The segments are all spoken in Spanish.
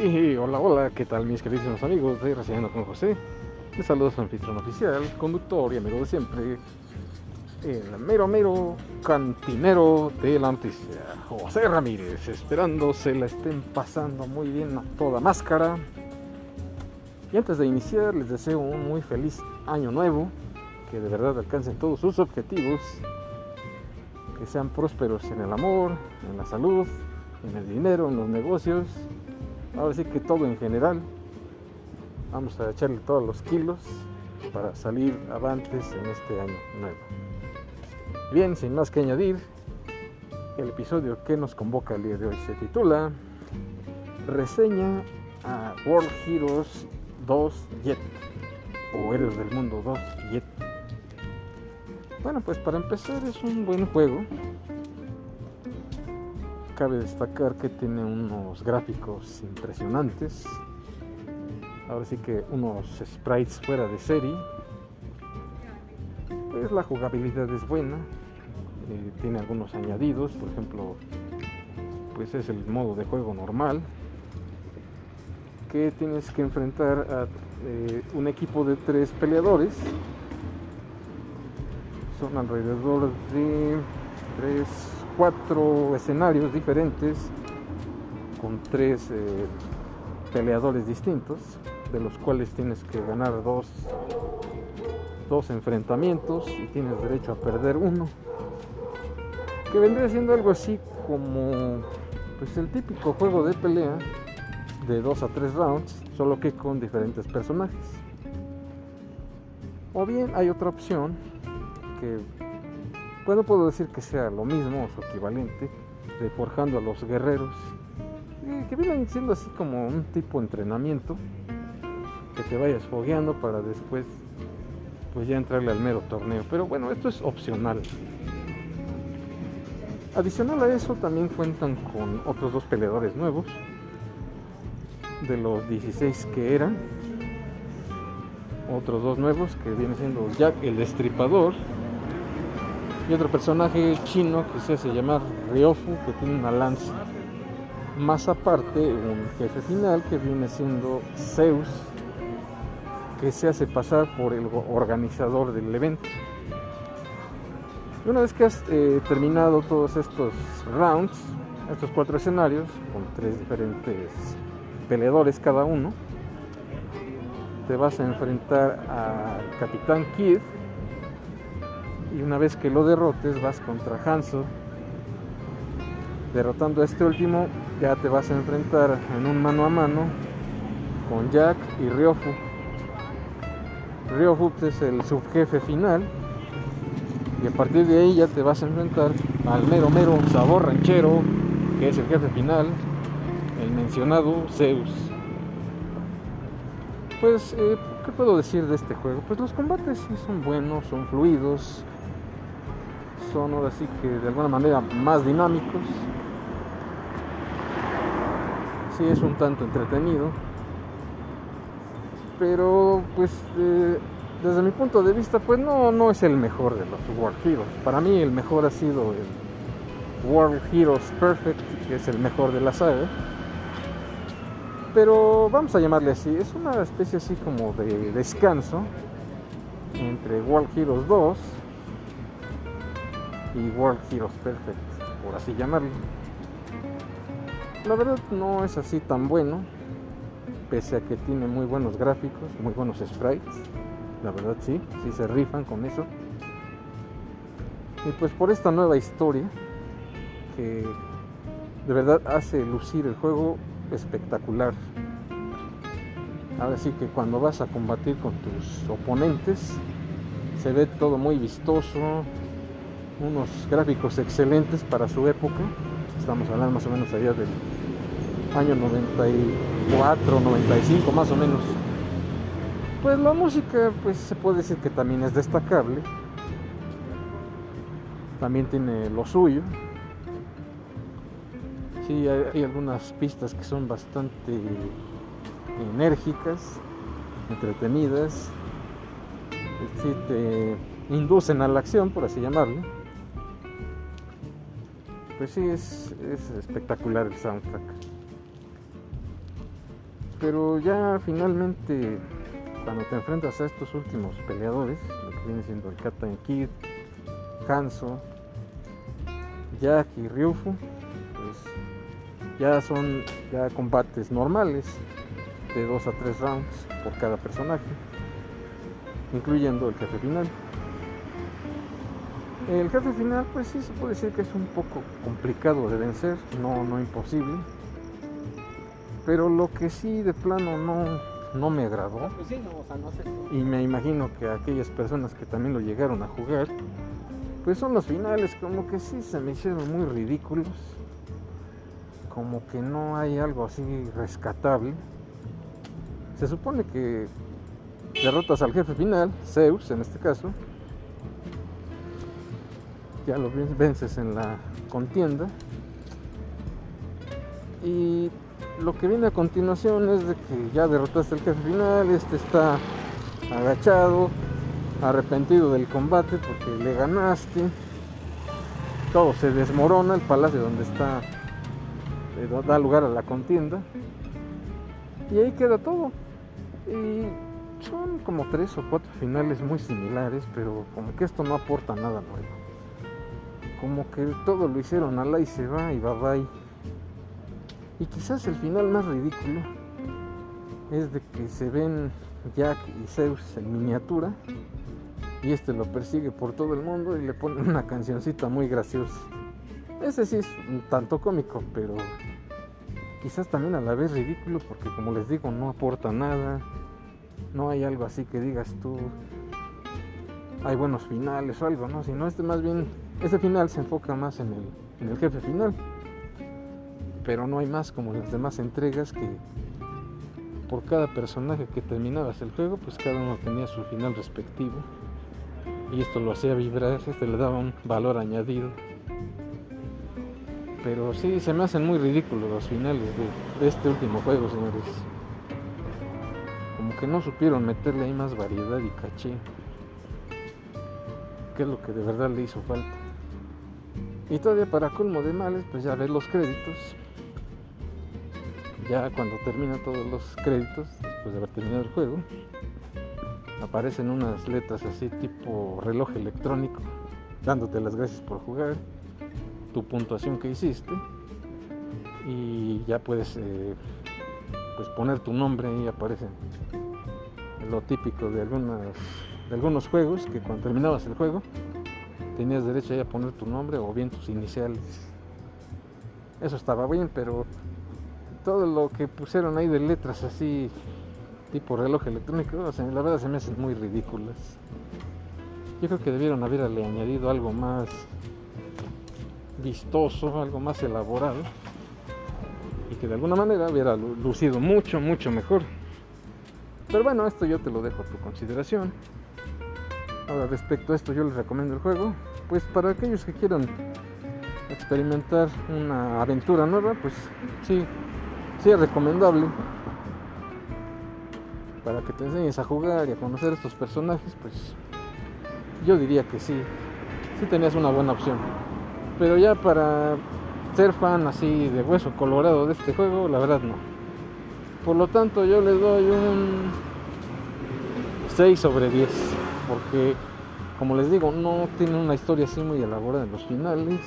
Sí, hola, hola, ¿qué tal mis queridos amigos de Recibiendo con José? Les saludo su anfitrión oficial, conductor y amigo de siempre, el mero mero cantinero de la noticia, José Ramírez, esperando se la estén pasando muy bien a toda máscara. Y antes de iniciar les deseo un muy feliz año nuevo, que de verdad alcancen todos sus objetivos, que sean prósperos en el amor, en la salud, en el dinero, en los negocios, ahora sí que todo en general. Vamos a echarle todos los kilos para salir avantes en este año nuevo. Bien, sin más que añadir, el episodio que nos convoca el día de hoy se titula Reseña a World Heroes 2 Jet o Héroes del Mundo 2 Jet. Bueno, pues para empezar es un buen juego. Cabe destacar que tiene unos gráficos impresionantes. Ahora sí que unos sprites fuera de serie. Pues la jugabilidad es buena. Eh, tiene algunos añadidos, por ejemplo, pues es el modo de juego normal que tienes que enfrentar a eh, un equipo de tres peleadores son alrededor de tres, cuatro escenarios diferentes con tres eh, peleadores distintos, de los cuales tienes que ganar dos, dos enfrentamientos y tienes derecho a perder uno, que vendría siendo algo así como pues el típico juego de pelea de dos a tres rounds, solo que con diferentes personajes. O bien hay otra opción que pues no puedo decir que sea lo mismo o su equivalente de forjando a los guerreros que vienen siendo así como un tipo de entrenamiento que te vayas fogueando para después pues ya entrarle al mero torneo. Pero bueno esto es opcional. Adicional a eso también cuentan con otros dos peleadores nuevos de los 16 que eran otros dos nuevos que viene siendo Jack el Destripador y otro personaje chino que se hace llamar Ryofu que tiene una lanza. Más aparte un jefe final que viene siendo Zeus que se hace pasar por el organizador del evento. Y una vez que has eh, terminado todos estos rounds estos cuatro escenarios con tres diferentes peleadores cada uno te vas a enfrentar al Capitán Kid y una vez que lo derrotes vas contra Hanzo. Derrotando a este último ya te vas a enfrentar en un mano a mano con Jack y Ryofu. Ryofu es el subjefe final y a partir de ahí ya te vas a enfrentar al mero mero sabor ranchero que es el jefe final, el mencionado Zeus. Pues, eh, ¿qué puedo decir de este juego? Pues los combates sí son buenos, son fluidos, son ahora sí que de alguna manera más dinámicos. Sí es un tanto entretenido. Pero pues eh, desde mi punto de vista pues no, no es el mejor de los World Heroes. Para mí el mejor ha sido el World Heroes Perfect, que es el mejor de la saga. Pero vamos a llamarle así, es una especie así como de descanso entre World Heroes 2 y World Heroes Perfect, por así llamarlo. La verdad no es así tan bueno, pese a que tiene muy buenos gráficos, muy buenos sprites. La verdad sí, sí se rifan con eso. Y pues por esta nueva historia, que de verdad hace lucir el juego espectacular. Ahora sí que cuando vas a combatir con tus oponentes, se ve todo muy vistoso, unos gráficos excelentes para su época. Estamos hablando más o menos allá del año 94, 95 más o menos. Pues la música pues se puede decir que también es destacable. También tiene lo suyo. Sí, hay, algunas pistas que son bastante enérgicas, entretenidas. Sí, te inducen a la acción, por así llamarlo pues sí, es, espectacular el soundtrack. Pero ya finalmente, cuando te enfrentas a estos últimos peleadores, lo que viene siendo el Katan Kid, Hanzo, Jack y Ryufu, pues ya son ya combates normales de 2 a 3 rounds por cada personaje, incluyendo el jefe final. El jefe final, pues sí se puede decir que es un poco complicado de vencer, no, no imposible. Pero lo que sí de plano no, no me agradó. Pues sí, no, o sea, no sé. Y me imagino que aquellas personas que también lo llegaron a jugar, pues son los finales, como que sí se me hicieron muy ridículos. Como que no hay algo así rescatable. Se supone que derrotas al jefe final, Zeus en este caso, ya lo vences en la contienda. Y lo que viene a continuación es de que ya derrotaste al jefe final, este está agachado, arrepentido del combate porque le ganaste. Todo se desmorona, el palacio donde está eh, da lugar a la contienda. Y ahí queda todo. Y son como tres o cuatro finales muy similares, pero como que esto no aporta nada nuevo como que todo lo hicieron a la y se va y bye bye. Y quizás el final más ridículo es de que se ven Jack y Zeus en miniatura y este lo persigue por todo el mundo y le ponen una cancioncita muy graciosa. Ese sí es un tanto cómico, pero quizás también a la vez ridículo porque como les digo no aporta nada, no hay algo así que digas tú, hay buenos finales o algo, ¿no? Sino este más bien este final se enfoca más en el, jefe final, pero no hay más como las demás entregas que por cada personaje que terminabas el juego, pues cada uno tenía su final respectivo. Y esto lo hacía vibrar, este le daba un valor añadido. Pero sí, se me hacen muy ridículos los finales de, de este último juego, señores. Como que no supieron meterle ahí más variedad y caché. Que es lo que de verdad le hizo falta. Y todavía para colmo de males, pues ya ves los créditos. Ya cuando termina todos los créditos, después de haber terminado el juego, aparecen unas letras así tipo reloj electrónico, dándote las gracias por jugar, tu puntuación que hiciste, y ya puedes eh, pues poner tu nombre y aparece lo típico de algunas de algunos juegos que cuando terminabas el juego tenías derecho a poner tu nombre o bien tus iniciales. Eso estaba bien, pero todo lo que pusieron ahí de letras así, tipo reloj electrónico, la verdad se me hacen muy ridículas. Yo creo que debieron haberle añadido algo más vistoso, algo más elaborado y que de alguna manera hubiera lucido mucho, mucho mejor. Pero bueno, esto yo te lo dejo a tu consideración. Ahora respecto a esto yo les recomiendo el juego pues para aquellos que quieran experimentar una aventura nueva, pues sí, sí es recomendable. Para que te enseñes a jugar y a conocer estos personajes, pues yo diría que sí, sí tenías una buena opción. Pero ya para ser fan así de hueso colorado de este juego, la verdad no. Por lo tanto yo le doy un 6 sobre 10, porque como les digo, no tiene una historia así muy elaborada en los finales.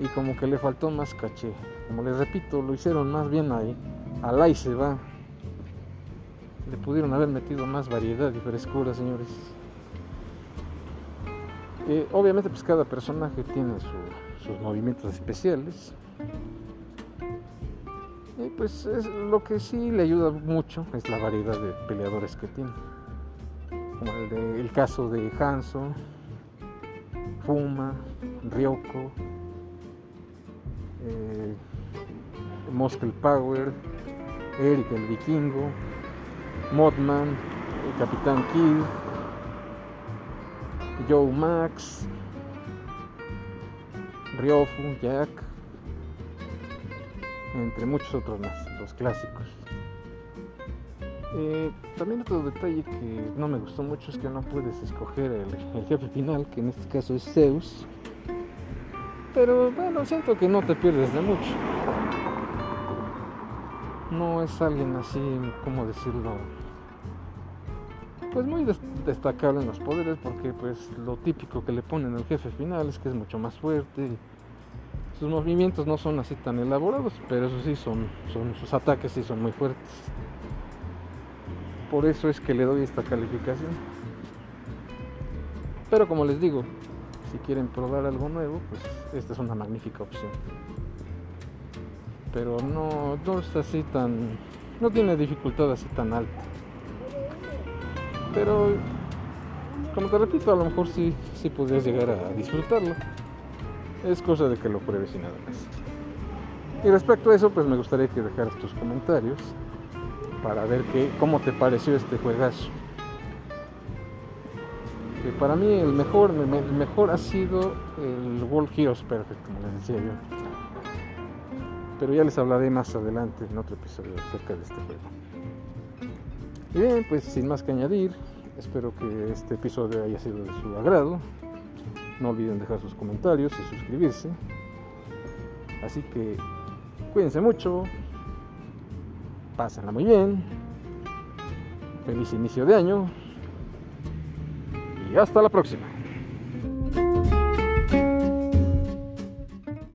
Y como que le faltó más caché. Como les repito, lo hicieron más bien ahí. Al ahí se va. Le pudieron haber metido más variedad y frescura, señores. Eh, obviamente, pues cada personaje tiene sus movimientos especiales. Y pues es, lo que sí le ayuda mucho es la variedad de peleadores que tiene como el, de, el caso de Hanzo, Fuma, Ryoko, eh, Muscle Power, Eric el Vikingo, Modman, el Capitán Kid, Joe Max, Ryofu, Jack, entre muchos otros más, los clásicos. Eh, también otro detalle que no me gustó mucho es que no puedes escoger el, jefe final, que en este caso es Zeus. Pero bueno, siento que no te pierdes de mucho. no es alguien así, ¿cómo decirlo? Pues muy destacable en los poderes porque pues lo típico que le ponen al jefe final es que es mucho más fuerte. Sus movimientos no son así tan elaborados, pero eso sí son, son sus ataques sí son muy fuertes. Por eso es que le doy esta calificación. Pero como les digo, si quieren probar algo nuevo, pues esta es una magnífica opción. Pero no, no es así tan. no tiene dificultad así tan alta. Pero como te repito, a lo mejor sí, sí podrías llegar a disfrutarlo. Es cosa de que lo pruebes y nada más. Y respecto a eso, pues me gustaría que dejaras tus comentarios para ver qué, cómo te pareció este juegazo para mí el mejor, el mejor ha sido el World Heroes Perfect, como les decía yo. Pero ya les hablaré más adelante en otro episodio acerca de este juego. Y bien, pues sin más que añadir, espero que este episodio haya sido de su agrado. No olviden dejar sus comentarios y suscribirse. Así que cuídense mucho, pásenla muy bien, feliz inicio de año y hasta la próxima.